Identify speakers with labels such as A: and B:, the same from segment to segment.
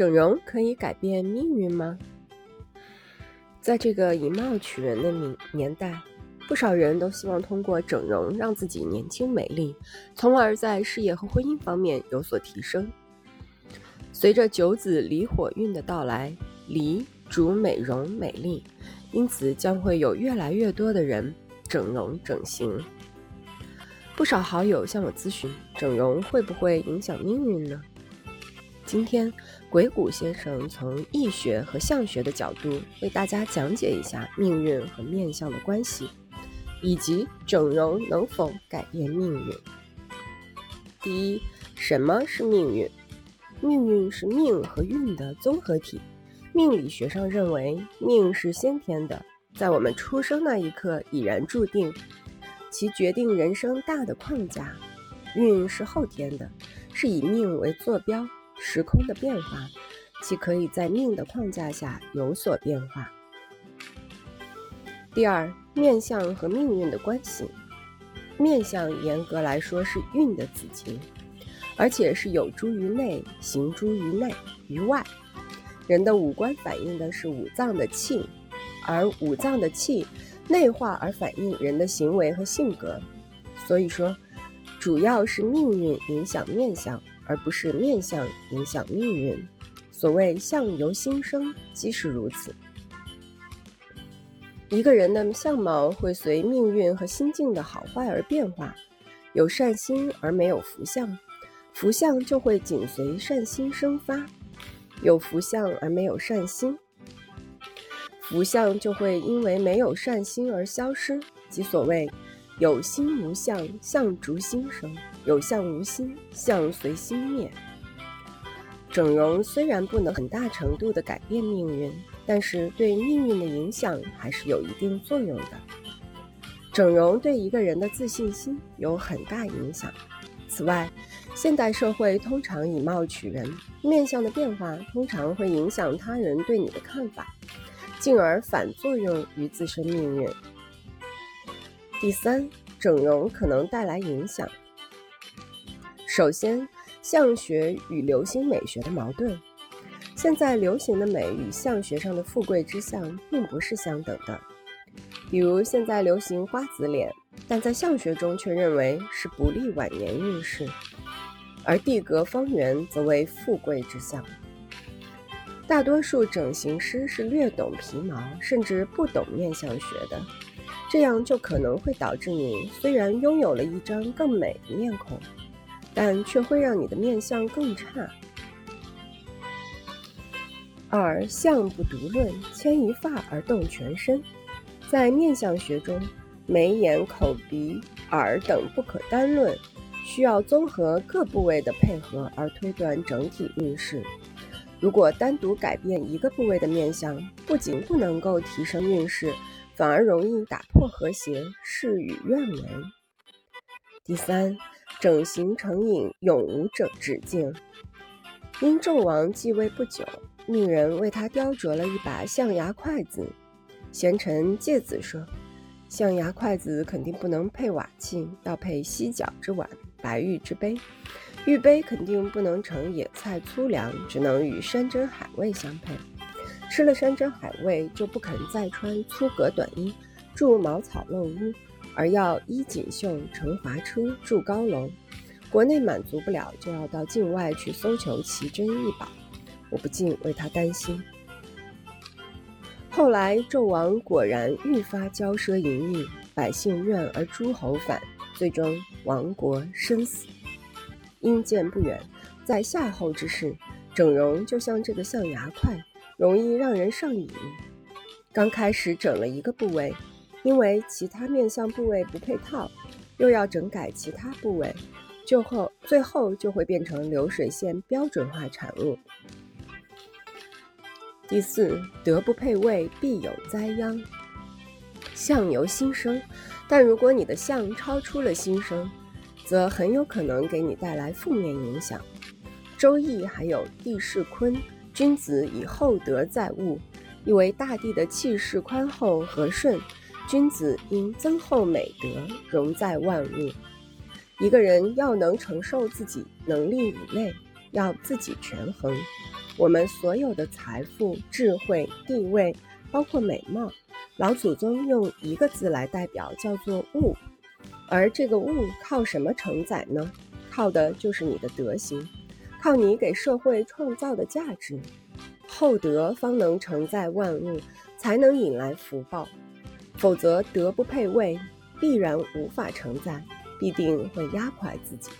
A: 整容可以改变命运吗？在这个以貌取人的年年代，不少人都希望通过整容让自己年轻美丽，从而在事业和婚姻方面有所提升。随着九子离火运的到来，离主美容美丽，因此将会有越来越多的人整容整形。不少好友向我咨询，整容会不会影响命运呢？今天，鬼谷先生从易学和相学的角度为大家讲解一下命运和面相的关系，以及整容能否改变命运。第一，什么是命运？命运是命和运的综合体。命理学上认为，命是先天的，在我们出生那一刻已然注定，其决定人生大的框架；运是后天的，是以命为坐标。时空的变化，其可以在命的框架下有所变化。第二，面相和命运的关系。面相严格来说是运的子集，而且是有诸于内，行诸于内于外。人的五官反映的是五脏的气，而五脏的气内化而反映人的行为和性格。所以说，主要是命运影响面相。而不是面相影响命运。所谓相由心生，即是如此。一个人的相貌会随命运和心境的好坏而变化。有善心而没有福相，福相就会紧随善心生发；有福相而没有善心，福相就会因为没有善心而消失。即所谓有心无相，相逐心生。有相无心，相随心灭。整容虽然不能很大程度的改变命运，但是对命运的影响还是有一定作用的。整容对一个人的自信心有很大影响。此外，现代社会通常以貌取人，面相的变化通常会影响他人对你的看法，进而反作用于自身命运。第三，整容可能带来影响。首先，相学与流行美学的矛盾。现在流行的美与相学上的富贵之相并不是相等的。比如现在流行瓜子脸，但在相学中却认为是不利晚年运势；而地格方圆则为富贵之相。大多数整形师是略懂皮毛，甚至不懂面相学的，这样就可能会导致你虽然拥有了一张更美的面孔。但却会让你的面相更差。二相不独论，牵一发而动全身。在面相学中，眉眼口鼻耳等不可单论，需要综合各部位的配合而推断整体运势。如果单独改变一个部位的面相，不仅不能够提升运势，反而容易打破和谐，事与愿违。第三。整形成瘾，永无止止境。因纣王继位不久，命人为他雕琢了一把象牙筷子。贤臣介子说：“象牙筷子肯定不能配瓦器，要配犀角之碗、白玉之杯。玉杯肯定不能盛野菜粗粮，只能与山珍海味相配。吃了山珍海味，就不肯再穿粗格短衣，住茅草陋屋。”而要衣锦绣，乘华车，住高楼，国内满足不了，就要到境外去搜求奇珍异宝。我不禁为他担心。后来纣王果然愈发骄奢淫逸，百姓怨而诸侯反，最终亡国身死。因见不远，在夏后之世，整容就像这个象牙块，容易让人上瘾。刚开始整了一个部位。因为其他面相部位不配套，又要整改其他部位，最后最后就会变成流水线标准化产物。第四，德不配位，必有灾殃。相由心生，但如果你的相超出了心生，则很有可能给你带来负面影响。周易还有地势坤，君子以厚德载物，意为大地的气势宽厚和顺。君子应增厚美德，容载万物。一个人要能承受自己能力以内，要自己权衡。我们所有的财富、智慧、地位，包括美貌，老祖宗用一个字来代表，叫做物。而这个物靠什么承载呢？靠的就是你的德行，靠你给社会创造的价值。厚德方能承载万物，才能引来福报。否则，德不配位，必然无法承载，必定会压垮自己。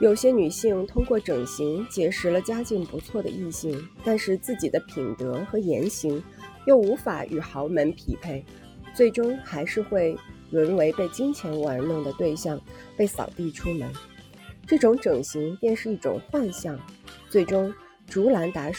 A: 有些女性通过整形结识了家境不错的异性，但是自己的品德和言行又无法与豪门匹配，最终还是会沦为被金钱玩弄的对象，被扫地出门。这种整形便是一种幻象，最终竹篮打水